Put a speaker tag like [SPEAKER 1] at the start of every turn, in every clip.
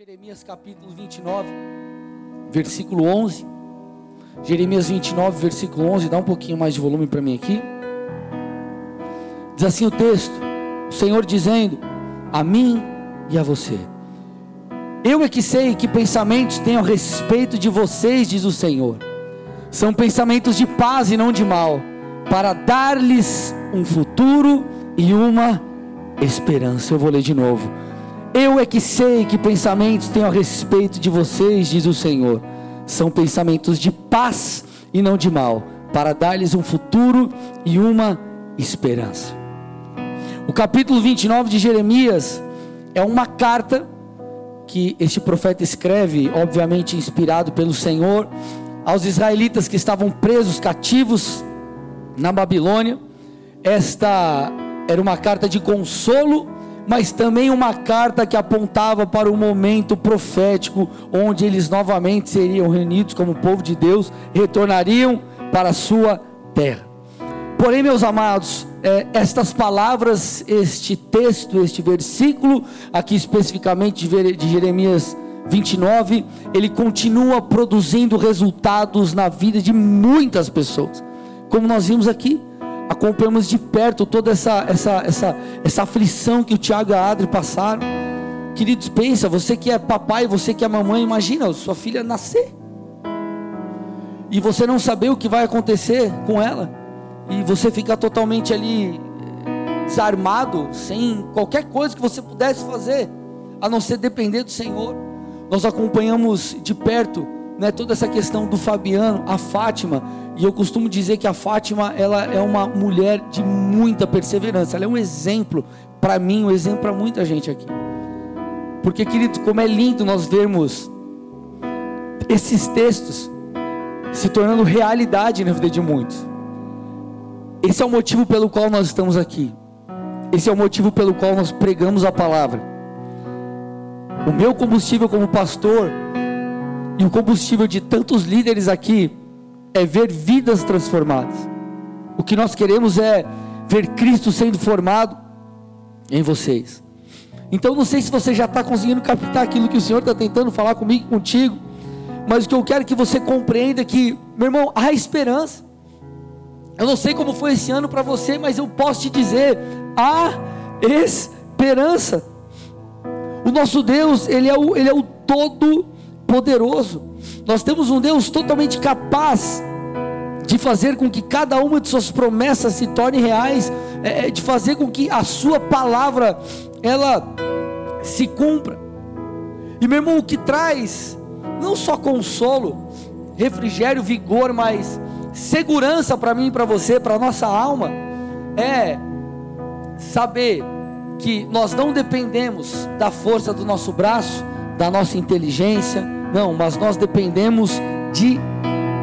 [SPEAKER 1] Jeremias capítulo 29, versículo 11. Jeremias 29, versículo 11. Dá um pouquinho mais de volume para mim aqui. Diz assim o texto: O Senhor dizendo a mim e a você: Eu é que sei que pensamentos tenho a respeito de vocês, diz o Senhor. São pensamentos de paz e não de mal, para dar-lhes um futuro e uma esperança. Eu vou ler de novo. Eu é que sei que pensamentos tenho a respeito de vocês, diz o Senhor. São pensamentos de paz e não de mal, para dar-lhes um futuro e uma esperança. O capítulo 29 de Jeremias é uma carta que este profeta escreve, obviamente inspirado pelo Senhor, aos israelitas que estavam presos, cativos na Babilônia. Esta era uma carta de consolo mas também uma carta que apontava para o momento profético, onde eles novamente seriam reunidos como povo de Deus, retornariam para a sua terra. Porém, meus amados, é, estas palavras, este texto, este versículo, aqui especificamente de Jeremias 29, ele continua produzindo resultados na vida de muitas pessoas, como nós vimos aqui acompanhamos de perto toda essa, essa, essa, essa aflição que o Tiago e a Adri passaram. Queridos, pensa, você que é papai, você que é mamãe, imagina sua filha nascer. E você não saber o que vai acontecer com ela. E você ficar totalmente ali desarmado, sem qualquer coisa que você pudesse fazer, a não ser depender do Senhor. Nós acompanhamos de perto né, toda essa questão do Fabiano, a Fátima, e eu costumo dizer que a Fátima, ela é uma mulher de muita perseverança. Ela é um exemplo para mim, um exemplo para muita gente aqui. Porque, querido, como é lindo nós vermos esses textos se tornando realidade na vida de muitos. Esse é o motivo pelo qual nós estamos aqui. Esse é o motivo pelo qual nós pregamos a palavra. O meu combustível como pastor e o combustível de tantos líderes aqui é ver vidas transformadas. O que nós queremos é ver Cristo sendo formado em vocês. Então não sei se você já está conseguindo captar aquilo que o Senhor está tentando falar comigo, contigo, mas o que eu quero que você compreenda é que, meu irmão, há esperança. Eu não sei como foi esse ano para você, mas eu posso te dizer, há esperança. O nosso Deus, ele é o, ele é o todo poderoso. Nós temos um Deus totalmente capaz de fazer com que cada uma de suas promessas se torne reais, é, é, de fazer com que a sua palavra ela se cumpra. E meu irmão, o que traz não só consolo, refrigério, vigor, mas segurança para mim e para você, para nossa alma, é saber que nós não dependemos da força do nosso braço, da nossa inteligência, não, mas nós dependemos de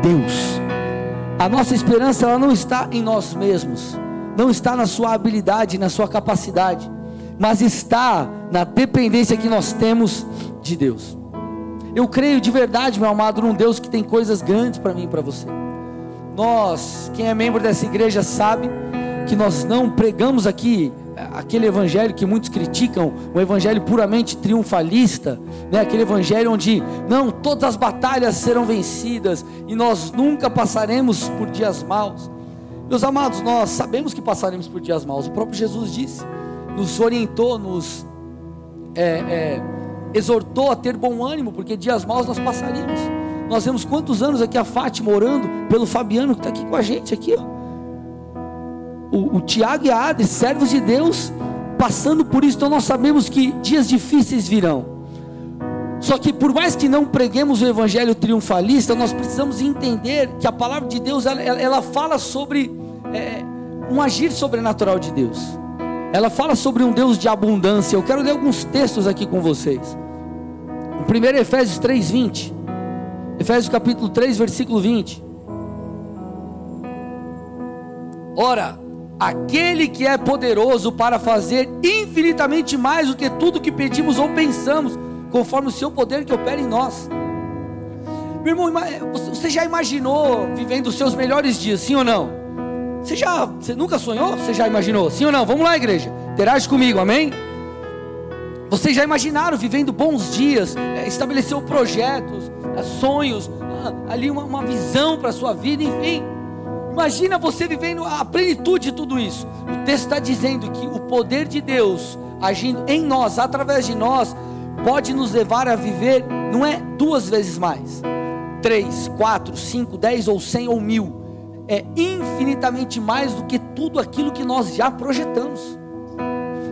[SPEAKER 1] Deus. A nossa esperança ela não está em nós mesmos, não está na sua habilidade, na sua capacidade, mas está na dependência que nós temos de Deus. Eu creio de verdade, meu amado, num Deus que tem coisas grandes para mim e para você. Nós, quem é membro dessa igreja sabe que nós não pregamos aqui aquele evangelho que muitos criticam, um evangelho puramente triunfalista, né? aquele evangelho onde não todas as batalhas serão vencidas e nós nunca passaremos por dias maus. Meus amados, nós sabemos que passaremos por dias maus. O próprio Jesus disse, nos orientou, nos é, é, exortou a ter bom ânimo, porque dias maus nós passaríamos. Nós vemos quantos anos aqui a Fátima orando pelo Fabiano que está aqui com a gente aqui, ó o, o Tiago e a Adri, servos de Deus, passando por isso, então nós sabemos que dias difíceis virão. Só que por mais que não preguemos o evangelho triunfalista, nós precisamos entender que a palavra de Deus ela, ela fala sobre é, um agir sobrenatural de Deus. Ela fala sobre um Deus de abundância. Eu quero ler alguns textos aqui com vocês. O primeiro é Efésios 3:20. Efésios capítulo 3, versículo 20. Ora, aquele que é poderoso para fazer infinitamente mais do que tudo que pedimos ou pensamos, conforme o seu poder que opera em nós. Meu irmão, você já imaginou vivendo os seus melhores dias, sim ou não? Você já, você nunca sonhou? Você já imaginou? Sim ou não? Vamos lá, igreja. Interage comigo, amém? Vocês já imaginaram vivendo bons dias, é, estabeleceu projetos, é, sonhos, ah, ali uma, uma visão para a sua vida, enfim. Imagina você vivendo a plenitude de tudo isso. O texto está dizendo que o poder de Deus agindo em nós, através de nós, pode nos levar a viver, não é duas vezes mais, três, quatro, cinco, dez ou cem ou mil, é infinitamente mais do que tudo aquilo que nós já projetamos.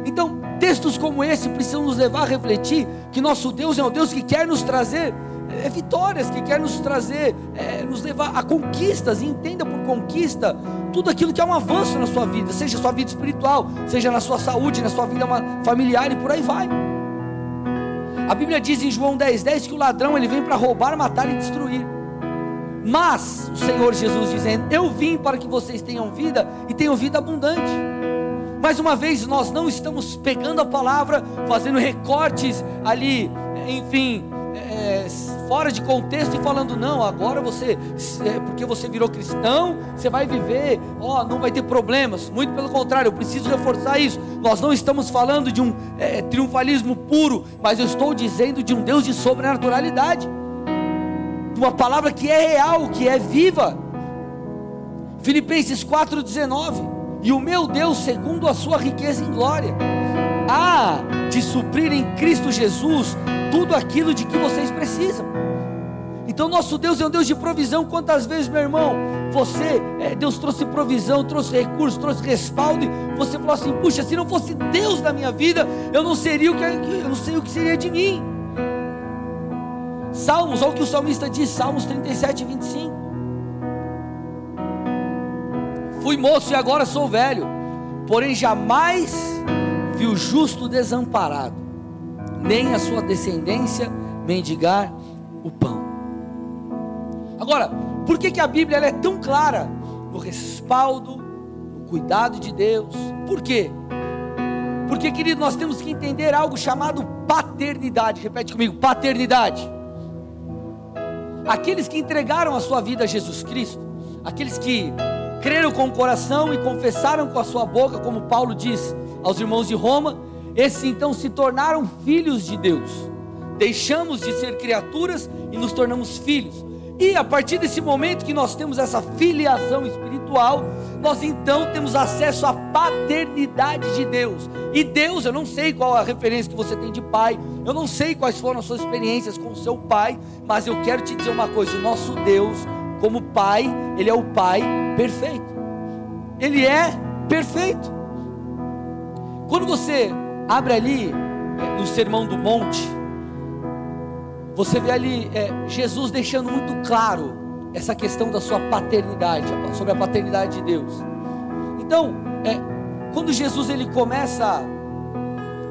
[SPEAKER 1] Então, textos como esse precisam nos levar a refletir que nosso Deus é um Deus que quer nos trazer é, vitórias, que quer nos trazer, é, nos levar a conquistas, e entenda por conquista tudo aquilo que é um avanço na sua vida, seja sua vida espiritual, seja na sua saúde, na sua vida familiar e por aí vai. A Bíblia diz em João 10,10 10 que o ladrão ele vem para roubar, matar e destruir. Mas o Senhor Jesus dizendo: Eu vim para que vocês tenham vida e tenham vida abundante. Mais uma vez, nós não estamos pegando a palavra, fazendo recortes ali, enfim, fora de contexto e falando, não, agora você, é, porque você virou cristão, você vai viver, ó, não vai ter problemas. Muito pelo contrário, eu preciso reforçar isso. Nós não estamos falando de um é, triunfalismo puro, mas eu estou dizendo de um Deus de sobrenaturalidade, de uma palavra que é real, que é viva. Filipenses 4,19. E o meu Deus, segundo a sua riqueza em glória, há de suprir em Cristo Jesus tudo aquilo de que vocês precisam. Então, nosso Deus é um Deus de provisão. Quantas vezes, meu irmão, você, é, Deus trouxe provisão, trouxe recursos, trouxe respaldo, e você falou assim: puxa, se não fosse Deus na minha vida, eu não seria o que eu não sei o que seria de mim. Salmos, olha o que o salmista diz, Salmos 37, 25. Fui moço e agora sou velho, porém jamais vi o justo desamparado nem a sua descendência mendigar o pão. Agora, por que, que a Bíblia é tão clara no respaldo, no cuidado de Deus? Por quê? Porque, querido, nós temos que entender algo chamado paternidade. Repete comigo: paternidade. Aqueles que entregaram a sua vida a Jesus Cristo, aqueles que creram com o coração e confessaram com a sua boca, como Paulo diz aos irmãos de Roma, esses então se tornaram filhos de Deus. Deixamos de ser criaturas e nos tornamos filhos. E a partir desse momento que nós temos essa filiação espiritual, nós então temos acesso à paternidade de Deus. E Deus, eu não sei qual a referência que você tem de pai, eu não sei quais foram as suas experiências com o seu pai, mas eu quero te dizer uma coisa: o nosso Deus, como pai, ele é o pai perfeito. Ele é perfeito. Quando você Abre ali é, no Sermão do Monte. Você vê ali é, Jesus deixando muito claro essa questão da sua paternidade, sobre a paternidade de Deus. Então, é, quando Jesus ele começa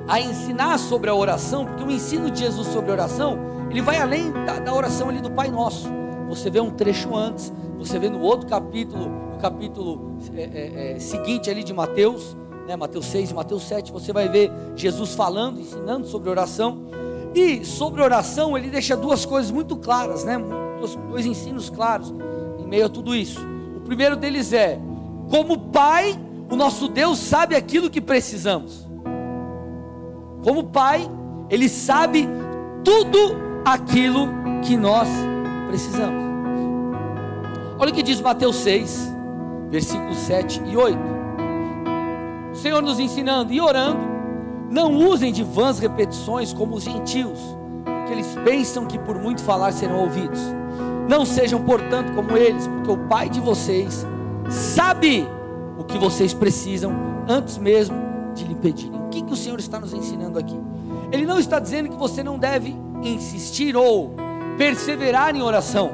[SPEAKER 1] a ensinar sobre a oração, porque o ensino de Jesus sobre a oração, ele vai além da, da oração ali do Pai Nosso. Você vê um trecho antes, você vê no outro capítulo, no capítulo é, é, é seguinte ali de Mateus, né, Mateus 6 e Mateus 7, você vai ver Jesus falando, ensinando sobre oração. E sobre oração, ele deixa duas coisas muito claras, né? Dois, dois ensinos claros em meio a tudo isso. O primeiro deles é: como Pai, o nosso Deus sabe aquilo que precisamos. Como Pai, Ele sabe tudo aquilo que nós precisamos. Olha o que diz Mateus 6, versículos 7 e 8. O Senhor nos ensinando e orando. Não usem de vãs repetições como os gentios, porque eles pensam que por muito falar serão ouvidos. Não sejam, portanto, como eles, porque o Pai de vocês sabe o que vocês precisam antes mesmo de lhe pedirem. O que, que o Senhor está nos ensinando aqui? Ele não está dizendo que você não deve insistir ou perseverar em oração.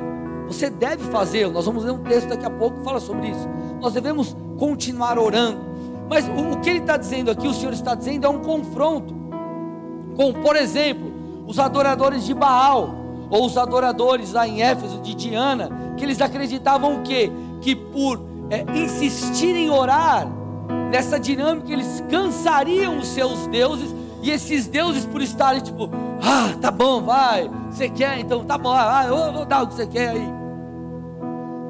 [SPEAKER 1] Você deve fazê-lo. Nós vamos ler um texto daqui a pouco que fala sobre isso. Nós devemos continuar orando. Mas o, o que ele está dizendo aqui, o Senhor está dizendo, é um confronto com, por exemplo, os adoradores de Baal, ou os adoradores lá em Éfeso de Diana, que eles acreditavam o quê? Que por é, insistir em orar, nessa dinâmica, eles cansariam os seus deuses, e esses deuses, por estarem tipo, ah, tá bom, vai, você quer, então tá bom, ah, eu vou dar o que você quer aí.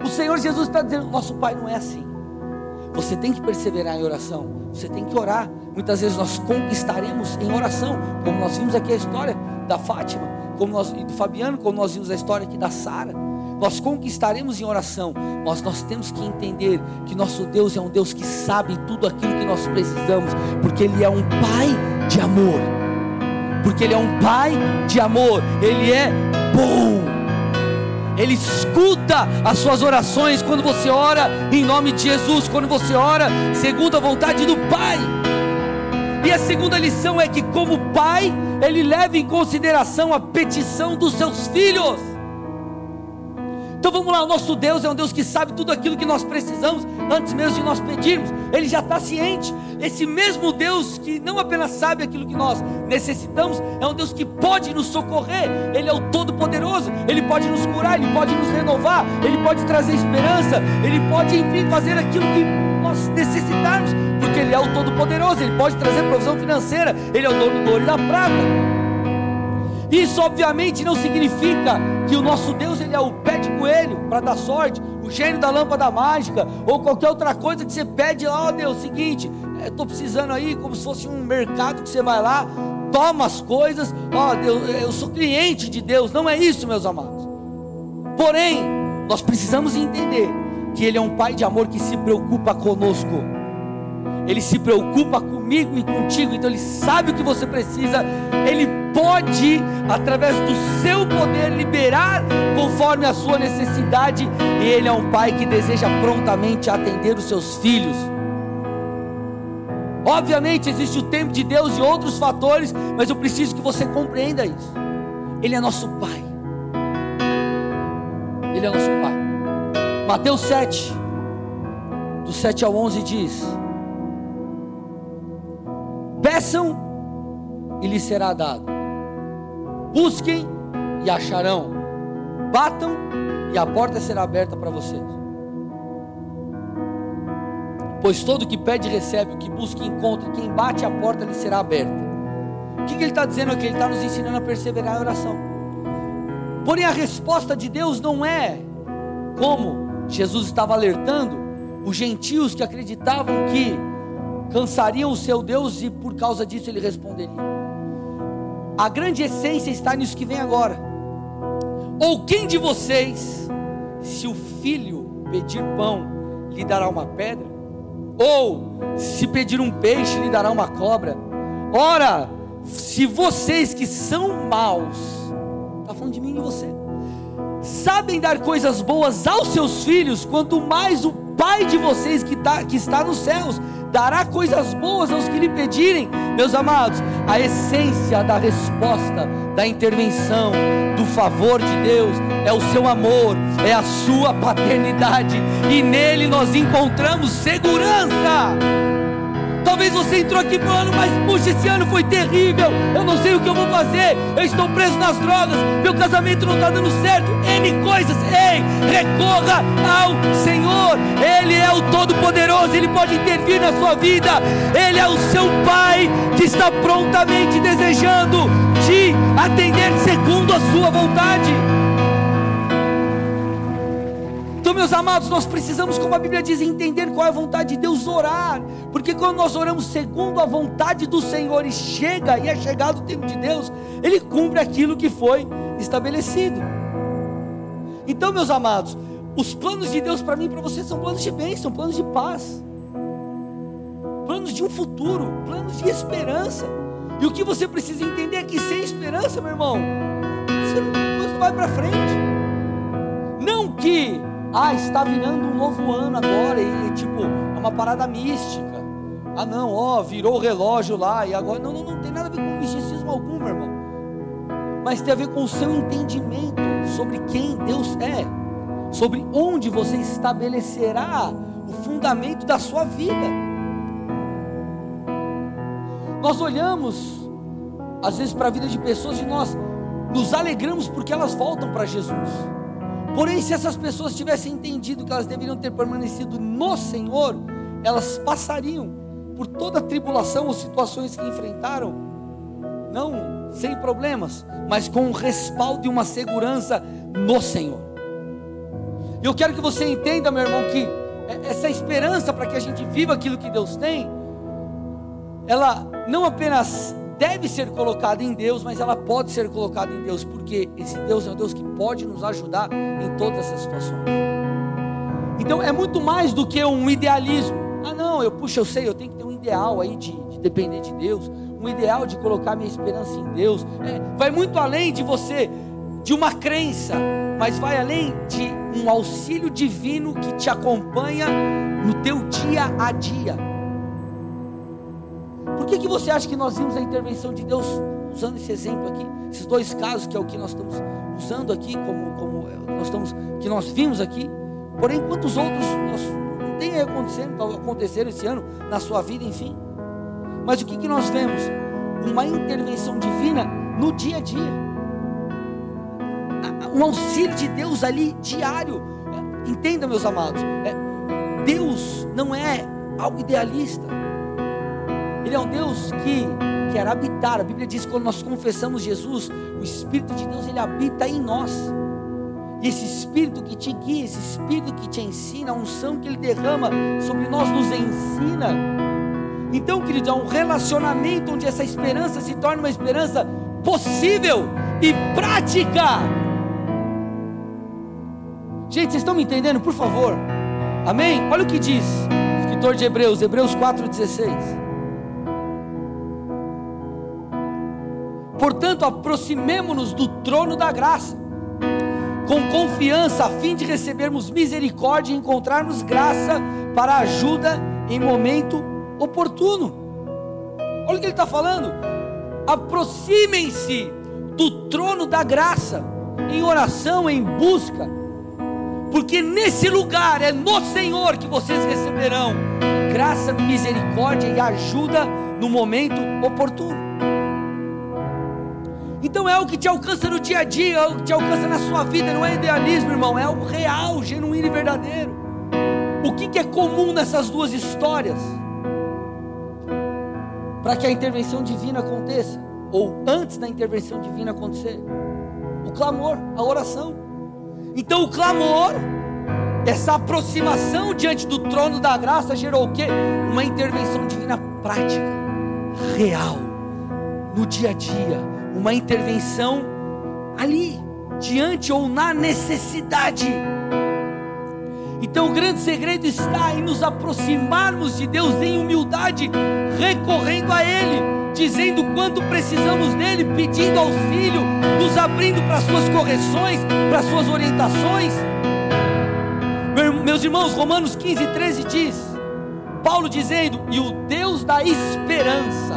[SPEAKER 1] O Senhor Jesus está dizendo: nosso Pai não é assim. Você tem que perseverar em oração. Você tem que orar muitas vezes nós conquistaremos em oração, como nós vimos aqui a história da Fátima, como nós, e do Fabiano, como nós vimos a história aqui da Sara. Nós conquistaremos em oração, mas nós temos que entender que nosso Deus é um Deus que sabe tudo aquilo que nós precisamos, porque Ele é um Pai de amor. Porque Ele é um Pai de amor, Ele é bom. Ele escuta as suas orações quando você ora em nome de Jesus, quando você ora segundo a vontade do Pai. E a segunda lição é que, como pai, ele leva em consideração a petição dos seus filhos. Então vamos lá, o nosso Deus é um Deus que sabe tudo aquilo que nós precisamos antes mesmo de nós pedirmos. Ele já está ciente. Esse mesmo Deus que não apenas sabe aquilo que nós necessitamos, é um Deus que pode nos socorrer. Ele é o Todo-Poderoso. Ele pode nos curar, ele pode nos renovar, ele pode trazer esperança, ele pode, enfim, fazer aquilo que nós necessitarmos, porque Ele é o Todo-Poderoso. Ele pode trazer provisão financeira. Ele é o dono do ouro e da prata. Isso obviamente não significa que o nosso Deus ele é o pé de coelho para dar sorte, o gênio da lâmpada mágica ou qualquer outra coisa que você pede lá, ó oh, Deus, seguinte, estou precisando aí como se fosse um mercado que você vai lá, toma as coisas, ó oh, Deus, eu sou cliente de Deus, não é isso, meus amados. Porém, nós precisamos entender que Ele é um Pai de amor que se preocupa conosco. Ele se preocupa comigo e contigo, então Ele sabe o que você precisa, Ele pode, através do seu poder, liberar conforme a sua necessidade, e Ele é um Pai que deseja prontamente atender os seus filhos. Obviamente existe o tempo de Deus e outros fatores, mas eu preciso que você compreenda isso. Ele é nosso Pai. Ele é nosso Pai. Mateus 7, do 7 ao 11 diz: Peçam e lhes será dado. Busquem e acharão. Batam e a porta será aberta para vocês. Pois todo que pede recebe, o que busca encontra, quem bate a porta lhe será aberta. O que, que ele está dizendo aqui? Ele está nos ensinando a perseverar em oração. Porém, a resposta de Deus não é como Jesus estava alertando os gentios que acreditavam que cansariam o seu Deus e por causa disso ele responderia. A grande essência está nisso que vem agora. Ou quem de vocês, se o filho pedir pão, lhe dará uma pedra? Ou se pedir um peixe, lhe dará uma cobra? Ora, se vocês que são maus, está falando de mim e você, sabem dar coisas boas aos seus filhos, quanto mais o Pai de vocês que, tá, que está nos céus dará coisas boas aos que lhe pedirem. Meus amados, a essência da resposta, da intervenção, do favor de Deus é o seu amor, é a sua paternidade, e nele nós encontramos segurança. Talvez você entrou aqui ano, mas puxa, esse ano foi terrível. Eu não sei o que eu vou fazer. Eu estou preso nas drogas. Meu casamento não está dando certo. N coisas. Ei, recorra ao Senhor. Ele é o Todo-Poderoso. Ele pode intervir na sua vida. Ele é o seu Pai que está prontamente desejando te atender segundo a sua vontade. Então, meus amados, nós precisamos, como a Bíblia diz, entender qual é a vontade de Deus, orar, porque quando nós oramos segundo a vontade do Senhor e chega, e é chegado o tempo de Deus, Ele cumpre aquilo que foi estabelecido. Então, meus amados, os planos de Deus para mim e para você são planos de bênção, planos de paz, planos de um futuro, planos de esperança. E o que você precisa entender é que sem esperança, meu irmão, você não vai para frente. Não que ah, está virando um novo ano agora e tipo, é uma parada mística. Ah, não, ó, virou o relógio lá e agora não, não, não tem nada a ver com misticismo algum, meu irmão. Mas tem a ver com o seu entendimento sobre quem Deus é, sobre onde você estabelecerá o fundamento da sua vida. Nós olhamos às vezes para a vida de pessoas e nós nos alegramos porque elas voltam para Jesus. Porém, se essas pessoas tivessem entendido que elas deveriam ter permanecido no Senhor, elas passariam por toda a tribulação ou situações que enfrentaram, não sem problemas, mas com um respaldo e uma segurança no Senhor. Eu quero que você entenda, meu irmão, que essa esperança para que a gente viva aquilo que Deus tem, ela não apenas deve ser colocada em Deus, mas ela pode ser colocada em Deus, porque esse Deus é um Deus que pode nos ajudar em todas essas situações. Então é muito mais do que um idealismo. Ah, não, eu puxa, eu sei, eu tenho que ter um ideal aí de, de depender de Deus, um ideal de colocar minha esperança em Deus. É, vai muito além de você, de uma crença, mas vai além de um auxílio divino que te acompanha no teu dia a dia. Por que, que você acha que nós vimos a intervenção de Deus usando esse exemplo aqui, esses dois casos que é o que nós estamos usando aqui, como, como nós estamos, que nós vimos aqui? Porém, quantos outros nós, não tem acontecendo, aconteceram esse ano na sua vida, enfim? Mas o que, que nós vemos? Uma intervenção divina no dia a dia, um auxílio de Deus ali diário. Entenda, meus amados, é, Deus não é algo idealista. Ele é um Deus que quer habitar. A Bíblia diz que quando nós confessamos Jesus, o Espírito de Deus ele habita em nós. E esse Espírito que te guia, esse Espírito que te ensina, a unção que Ele derrama sobre nós nos ensina. Então, querido, é um relacionamento onde essa esperança se torna uma esperança possível e prática. Gente, vocês estão me entendendo, por favor? Amém? Olha o que diz o escritor de Hebreus, Hebreus 4,16. Portanto, aproximemo-nos do trono da graça, com confiança, a fim de recebermos misericórdia e encontrarmos graça para ajuda em momento oportuno. Olha o que ele está falando. Aproximem-se do trono da graça, em oração, em busca, porque nesse lugar é no Senhor que vocês receberão graça, misericórdia e ajuda no momento oportuno. Então é o que te alcança no dia a dia, é o que te alcança na sua vida, não é idealismo, irmão, é o real, genuíno e verdadeiro. O que, que é comum nessas duas histórias? Para que a intervenção divina aconteça, ou antes da intervenção divina acontecer, o clamor, a oração. Então o clamor, essa aproximação diante do trono da graça gerou o quê? Uma intervenção divina prática, real, no dia a dia uma intervenção ali, diante ou na necessidade. Então o grande segredo está em nos aproximarmos de Deus em humildade, recorrendo a Ele, dizendo quanto precisamos dele, pedindo auxílio, nos abrindo para suas correções, para suas orientações. Meus irmãos, Romanos 15, 13 diz, Paulo dizendo, e o Deus da esperança,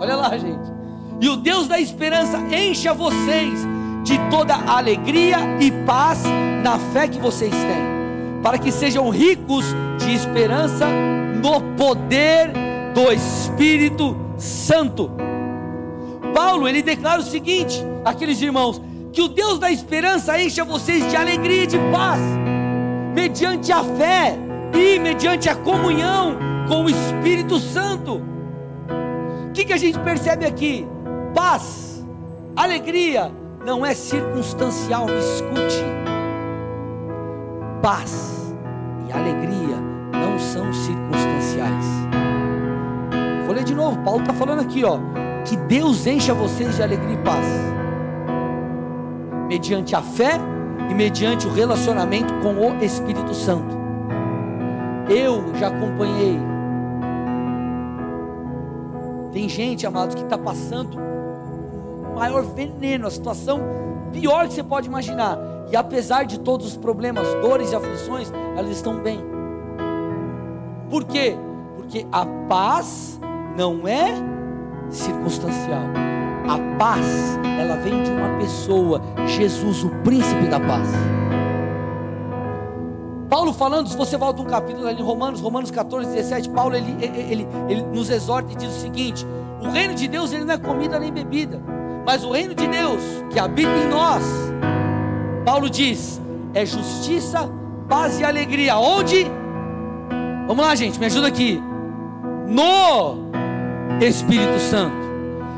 [SPEAKER 1] olha lá, gente, e o Deus da esperança encha vocês de toda alegria e paz na fé que vocês têm, para que sejam ricos de esperança no poder do Espírito Santo. Paulo, ele declara o seguinte, aqueles irmãos, que o Deus da esperança encha vocês de alegria e de paz, mediante a fé e mediante a comunhão com o Espírito Santo. O que, que a gente percebe aqui? Paz, alegria não é circunstancial, me escute. Paz e alegria não são circunstanciais. Vou ler de novo, Paulo está falando aqui, ó, que Deus encha vocês de alegria e paz, mediante a fé e mediante o relacionamento com o Espírito Santo. Eu já acompanhei. Tem gente, amados, que está passando maior veneno, a situação pior que você pode imaginar. E apesar de todos os problemas, dores e aflições, elas estão bem. Por quê? Porque a paz não é circunstancial. A paz, ela vem de uma pessoa, Jesus, o príncipe da paz. Paulo falando, se você volta um capítulo ali em Romanos, Romanos 14, 17, Paulo ele, ele, ele, ele nos exorta e diz o seguinte: o reino de Deus ele não é comida nem bebida, mas o reino de Deus que habita em nós, Paulo diz, é justiça, paz e alegria. Onde? Vamos lá, gente, me ajuda aqui. No Espírito Santo.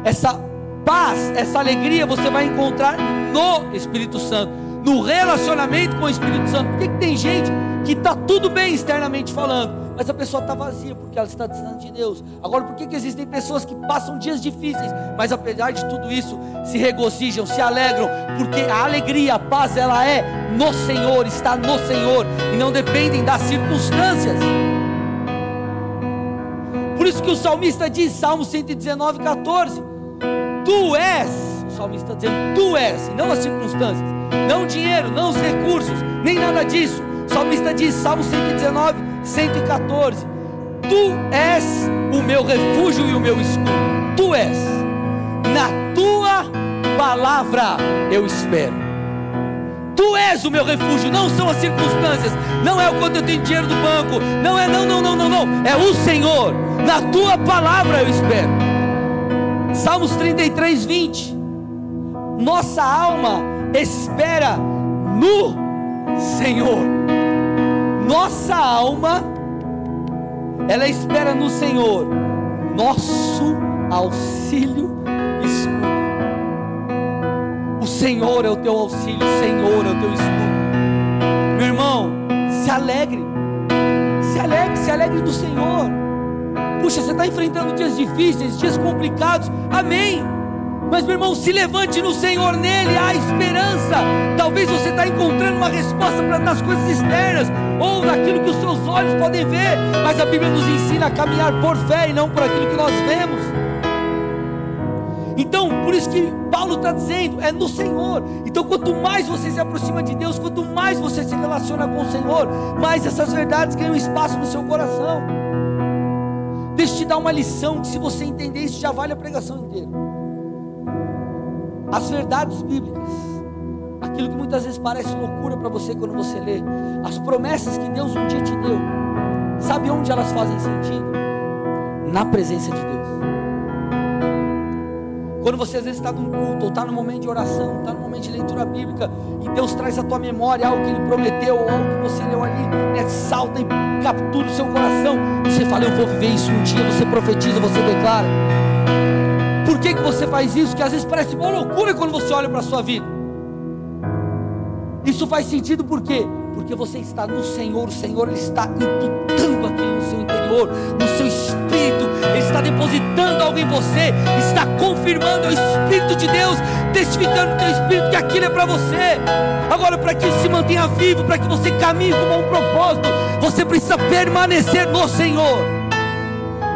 [SPEAKER 1] Essa paz, essa alegria você vai encontrar no Espírito Santo, no relacionamento com o Espírito Santo. Por que, que tem gente que está tudo bem externamente falando, mas a pessoa está vazia porque ela está distante de Deus. Agora, por que, que existem pessoas que passam dias difíceis, mas apesar de tudo isso, se regozijam, se alegram, porque a alegria, a paz, ela é no Senhor, está no Senhor, e não dependem das circunstâncias. Por isso que o salmista diz, Salmo 119, 14: Tu és, o salmista está dizendo, Tu és, e não as circunstâncias, não o dinheiro, não os recursos, nem nada disso. O salmista diz, Salmo 119, 114: Tu és o meu refúgio e o meu escudo, Tu és, na tua palavra eu espero. Tu és o meu refúgio, não são as circunstâncias, não é o quanto eu tenho dinheiro do banco, não é não, não, não, não, não, é o Senhor, na tua palavra eu espero. Salmos 33, 20. Nossa alma espera no Senhor. Nossa alma, ela espera no Senhor, nosso auxílio escudo. Senhor é o teu auxílio, o Senhor é o teu escudo. Meu irmão, se alegre, se alegre, se alegre do Senhor. Puxa, você está enfrentando dias difíceis, dias complicados, amém. Mas meu irmão, se levante no Senhor, nele há esperança. Talvez você está encontrando uma resposta para nas coisas externas ou naquilo que os seus olhos podem ver, mas a Bíblia nos ensina a caminhar por fé e não por aquilo que nós vemos. Então, por isso que Paulo está dizendo, é no Senhor. Então, quanto mais você se aproxima de Deus, quanto mais você se relaciona com o Senhor, mais essas verdades ganham espaço no seu coração. Deixa eu te dar uma lição que se você entender isso já vale a pregação inteira. As verdades bíblicas, aquilo que muitas vezes parece loucura para você quando você lê, as promessas que Deus um dia te deu, sabe onde elas fazem sentido? Na presença de Deus. Quando você às vezes está num culto, ou está no momento de oração, está no momento de leitura bíblica, e Deus traz à tua memória algo que Ele prometeu, ou algo que você leu ali, né, salta e captura o seu coração, e você fala, eu vou viver isso um dia, você profetiza, você declara. Por que, que você faz isso? Que às vezes parece uma loucura quando você olha para a sua vida. Isso faz sentido por quê? Porque você está no Senhor, o Senhor está imputando aquilo no seu interior, no seu espírito, Ele está depositando algo em você, está confirmando é o Espírito de Deus, testificando no teu espírito que aquilo é para você. Agora, para que isso se mantenha vivo, para que você caminhe com um propósito, você precisa permanecer no Senhor.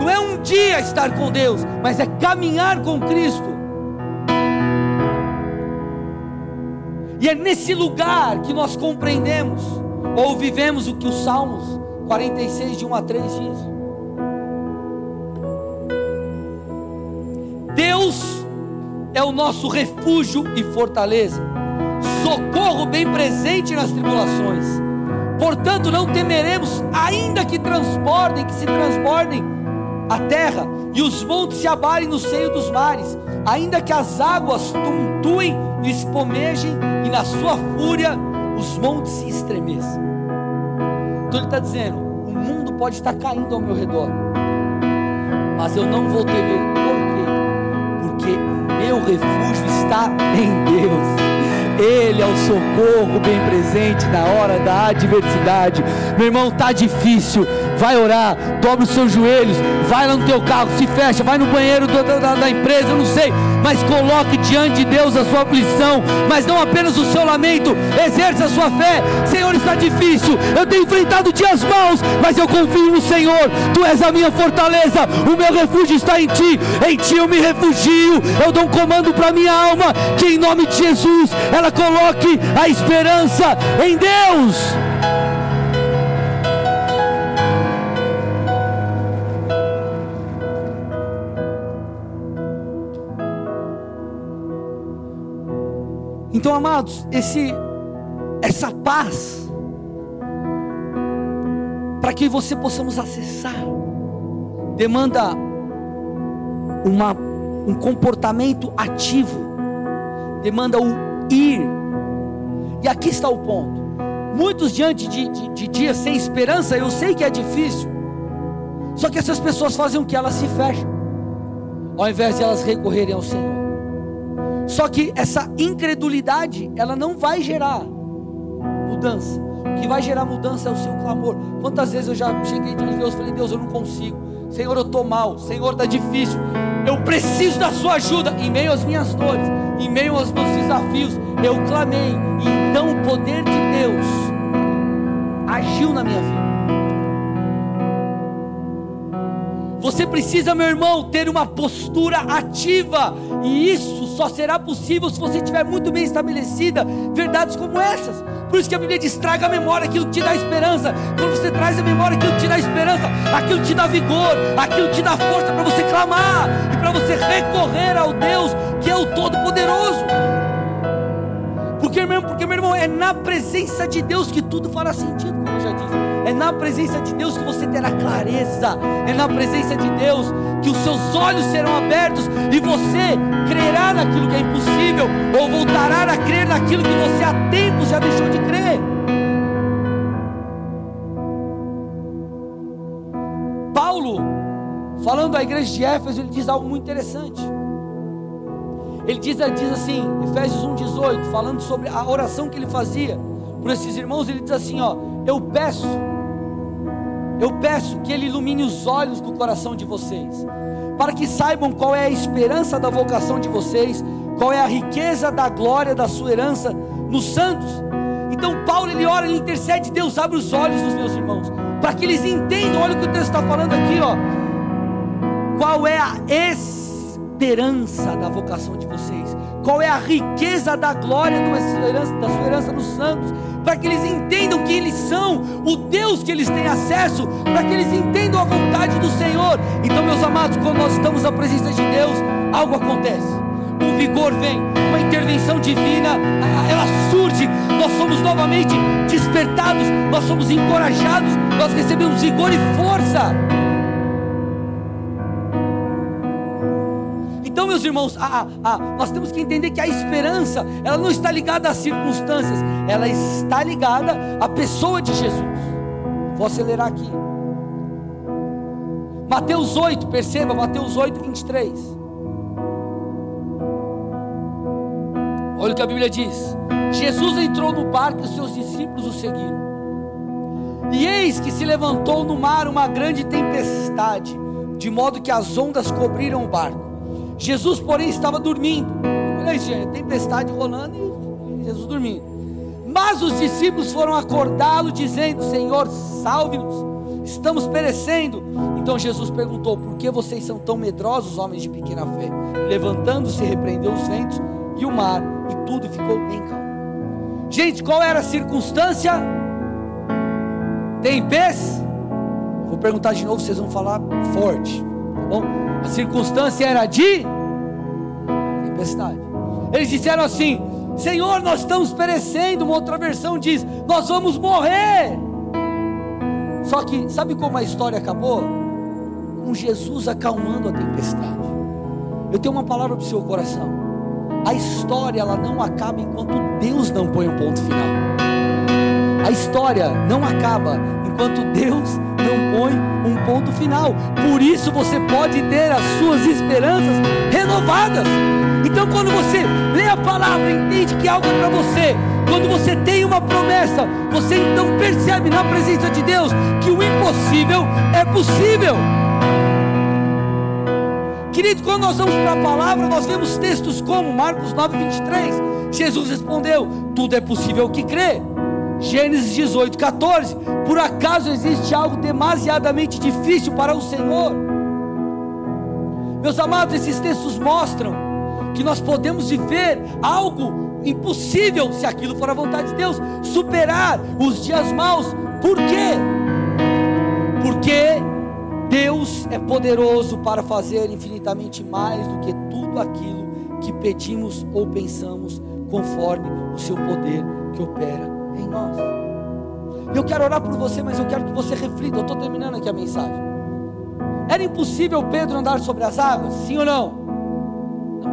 [SPEAKER 1] Não é um dia estar com Deus, mas é caminhar com Cristo. E é nesse lugar que nós compreendemos ou vivemos o que os Salmos 46, de 1 a 3 diz. Deus é o nosso refúgio e fortaleza, socorro bem presente nas tribulações. Portanto, não temeremos, ainda que transportem, que se transbordem a terra e os montes se abalem no seio dos mares, ainda que as águas tumultuem e espomejem na sua fúria os montes se estremeçam. Então ele está dizendo: o mundo pode estar caindo ao meu redor, mas eu não vou temer. Por quê? Porque meu refúgio está em Deus. Ele é o socorro bem presente na hora da adversidade. Meu irmão, tá difícil vai orar, dobra os seus joelhos, vai lá no teu carro, se fecha, vai no banheiro do, da, da empresa, eu não sei, mas coloque diante de Deus a sua aflição, mas não apenas o seu lamento, exerça a sua fé. Senhor, está difícil, eu tenho enfrentado dias maus, mas eu confio no Senhor, Tu és a minha fortaleza, o meu refúgio está em Ti, em Ti eu me refugio, eu dou um comando para minha alma, que em nome de Jesus ela coloque a esperança em Deus. Então, amados, esse essa paz para que você possamos acessar demanda uma, um comportamento ativo, demanda o ir. E aqui está o ponto. Muitos diante de, de, de dias sem esperança, eu sei que é difícil. Só que essas pessoas fazem o que? Elas se fecham, ao invés de elas recorrerem ao Senhor. Só que essa incredulidade, ela não vai gerar mudança. O que vai gerar mudança é o seu clamor. Quantas vezes eu já cheguei diante de Deus e falei: Deus, eu não consigo. Senhor, eu estou mal. Senhor, está difícil. Eu preciso da sua ajuda. Em meio às minhas dores, em meio aos meus desafios, eu clamei. E então o poder de Deus agiu na minha vida. Você precisa, meu irmão, ter uma postura ativa, e isso só será possível se você tiver muito bem estabelecida verdades como essas. Por isso que a Bíblia diz: traga a memória aquilo que te dá esperança. Quando você traz a memória aquilo que te dá esperança, aquilo te dá vigor, aquilo te dá força para você clamar e para você recorrer ao Deus que é o Todo-Poderoso. Porque, meu, porque, meu irmão, é na presença de Deus que tudo fará sentido, como eu já disse. É na presença de Deus que você terá clareza. É na presença de Deus que os seus olhos serão abertos e você crerá naquilo que é impossível ou voltará a crer naquilo que você há tempos já deixou de crer. Paulo, falando à igreja de Éfeso, ele diz algo muito interessante. Ele diz, diz assim, Efésios 1,18, falando sobre a oração que ele fazia por esses irmãos, ele diz assim: ó, eu peço eu peço que Ele ilumine os olhos do coração de vocês, para que saibam qual é a esperança da vocação de vocês, qual é a riqueza da glória da sua herança nos santos. Então, Paulo ele ora, ele intercede, Deus abre os olhos dos meus irmãos, para que eles entendam. Olha o que o texto está falando aqui, ó. Qual é a esperança da vocação de vocês? Qual é a riqueza da glória herança, da sua herança nos santos? para que eles entendam que eles são o Deus que eles têm acesso, para que eles entendam a vontade do Senhor. Então, meus amados, quando nós estamos na presença de Deus, algo acontece. Um vigor vem, uma intervenção divina, ela surge, nós somos novamente despertados, nós somos encorajados, nós recebemos vigor e força. Meus irmãos, a, a, a, nós temos que entender que a esperança, ela não está ligada às circunstâncias, ela está ligada à pessoa de Jesus. Vou acelerar aqui. Mateus 8, perceba, Mateus 8, 23. Olha o que a Bíblia diz: Jesus entrou no barco e seus discípulos o seguiram. E eis que se levantou no mar uma grande tempestade, de modo que as ondas cobriram o barco Jesus, porém, estava dormindo. Olha isso, gente, tempestade rolando e Jesus dormindo. Mas os discípulos foram acordá-lo, dizendo: Senhor, salve-nos, estamos perecendo. Então Jesus perguntou: Por que vocês são tão medrosos, homens de pequena fé? Levantando-se, repreendeu os ventos e o mar, e tudo ficou bem calmo. Gente, qual era a circunstância? Tempestade. Vou perguntar de novo, vocês vão falar forte, tá bom? A circunstância era de tempestade. Eles disseram assim: Senhor, nós estamos perecendo. Uma outra versão diz: Nós vamos morrer. Só que, sabe como a história acabou? Com Jesus acalmando a tempestade. Eu tenho uma palavra para o seu coração. A história ela não acaba enquanto Deus não põe um ponto final. A história não acaba enquanto Deus não põe um ponto final. Por isso você pode ter as suas esperanças renovadas. Então, quando você lê a palavra, entende que algo é para você. Quando você tem uma promessa, você então percebe na presença de Deus que o impossível é possível. Querido, quando nós vamos para a palavra, nós vemos textos como Marcos 9, 23. Jesus respondeu: Tudo é possível que crê. Gênesis 18, 14. Por acaso existe algo demasiadamente difícil para o Senhor? Meus amados, esses textos mostram que nós podemos viver algo impossível se aquilo for a vontade de Deus, superar os dias maus. Por quê? Porque Deus é poderoso para fazer infinitamente mais do que tudo aquilo que pedimos ou pensamos, conforme o seu poder que opera em nós. Eu quero orar por você, mas eu quero que você reflita. Eu estou terminando aqui a mensagem. Era impossível Pedro andar sobre as águas? Sim ou não?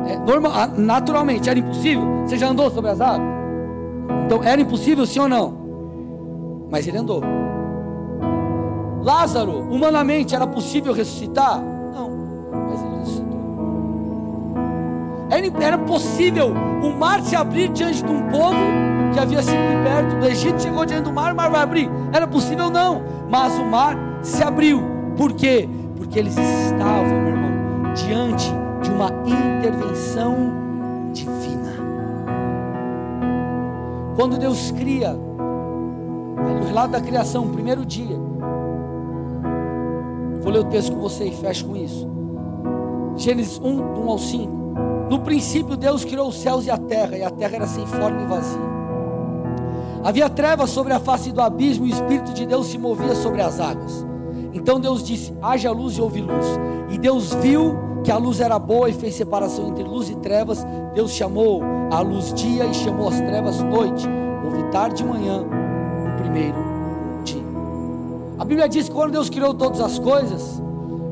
[SPEAKER 1] É, normal, ah, naturalmente, era impossível. Você já andou sobre as águas? Então, era impossível, sim ou não? Mas ele andou. Lázaro, humanamente, era possível ressuscitar? Não, mas ele ressuscitou. Era, era possível o mar se abrir diante de um povo que havia sido liberto do Egito, chegou diante do mar, o mar vai abrir. Era possível? Não. Mas o mar se abriu. Por quê? Porque eles estavam, meu irmão, diante de uma intervenção divina. Quando Deus cria, no relato da criação, primeiro dia, vou ler o texto com você e fecho com isso. Gênesis 1, 1 ao 5. No princípio, Deus criou os céus e a terra, e a terra era sem forma e vazia. Havia trevas sobre a face do abismo, e o Espírito de Deus se movia sobre as águas. Então Deus disse: haja luz e houve luz. E Deus viu que a luz era boa e fez separação entre luz e trevas. Deus chamou a luz dia e chamou as trevas noite. Houve tarde e manhã, o primeiro dia. A Bíblia diz que quando Deus criou todas as coisas,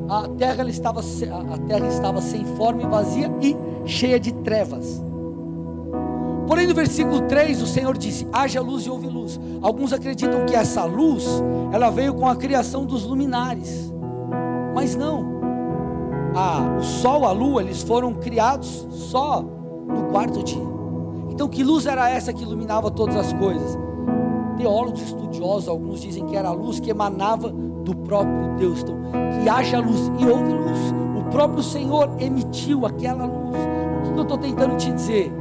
[SPEAKER 1] a terra, estava, a terra estava sem forma e vazia e cheia de trevas. Porém, no versículo 3, o Senhor disse: haja luz e houve luz. Alguns acreditam que essa luz, ela veio com a criação dos luminares. Mas não. O sol, a lua, eles foram criados só no quarto dia. Então, que luz era essa que iluminava todas as coisas? Teólogos estudiosos, alguns dizem que era a luz que emanava do próprio Deus. Então, que haja luz e houve luz. O próprio Senhor emitiu aquela luz. O que eu estou tentando te dizer?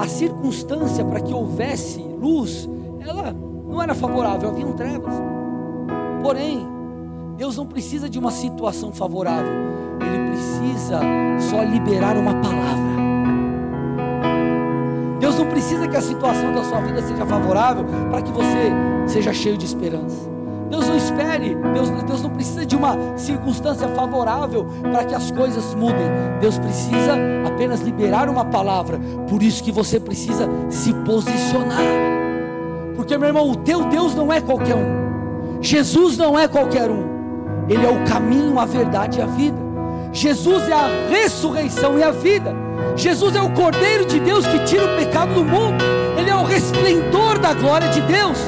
[SPEAKER 1] A circunstância para que houvesse luz, ela não era favorável, haviam trevas. Porém, Deus não precisa de uma situação favorável, Ele precisa só liberar uma palavra. Deus não precisa que a situação da sua vida seja favorável para que você seja cheio de esperança. Deus não espere, Deus, Deus não precisa de uma circunstância favorável para que as coisas mudem. Deus precisa apenas liberar uma palavra. Por isso que você precisa se posicionar. Porque, meu irmão, o teu Deus não é qualquer um. Jesus não é qualquer um. Ele é o caminho, a verdade e a vida. Jesus é a ressurreição e a vida. Jesus é o Cordeiro de Deus que tira o pecado do mundo. Ele é o resplendor da glória de Deus.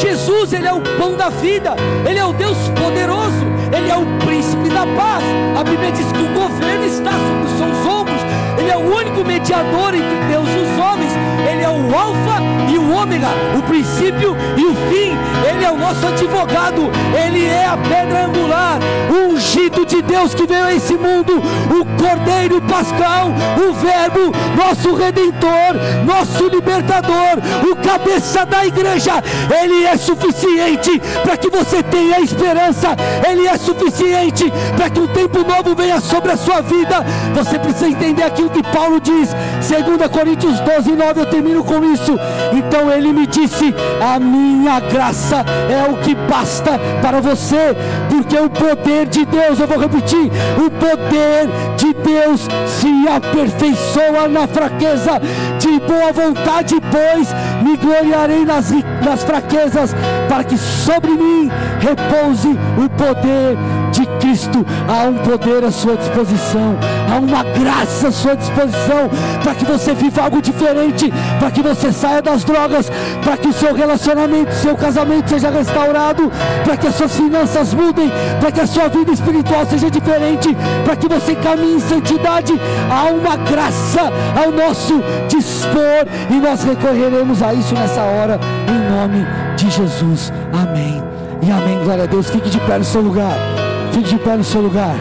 [SPEAKER 1] Jesus, Ele é o pão da vida. Ele é o Deus poderoso. Ele é o príncipe da paz. A Bíblia diz que o governo está sobre os seus ombros. Ele é o único mediador entre Deus e os homens. Ele é o Alfa e o Ômega, o princípio e o fim. Ele é o nosso advogado. Ele é a pedra angular, o ungido de Deus que veio a esse mundo, o Cordeiro Pascal, o Verbo, nosso Redentor, nosso Libertador, o cabeça da igreja. Ele é suficiente para que você tenha esperança. Ele é suficiente para que um tempo novo venha sobre a sua vida. Você precisa entender aquilo que Paulo diz, 2 Coríntios 12, 9. Eu termino com isso. Então ele me disse: A minha graça é o que basta para você, porque o poder de Deus, eu vou repetir, o poder de Deus se aperfeiçoa na fraqueza, de boa vontade, pois me gloriarei nas, nas fraquezas, para que sobre mim repouse o poder de Cristo. Há um poder à sua disposição, há uma graça à sua disposição, para que você viva algo diferente, para que você saia das drogas, para que o seu relacionamento, seu casamento seja restaurado, para que as suas finanças mudem, para que a sua vida espiritual seja diferente, para que você caminhe em santidade. Há uma graça ao nosso dispor e nós recorreremos a isso nessa hora, em nome de Jesus. Amém. E amém. Glória a Deus. Fique de pé no seu lugar. Fique de pé no seu lugar.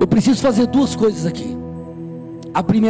[SPEAKER 1] Eu preciso fazer duas coisas aqui. A primeira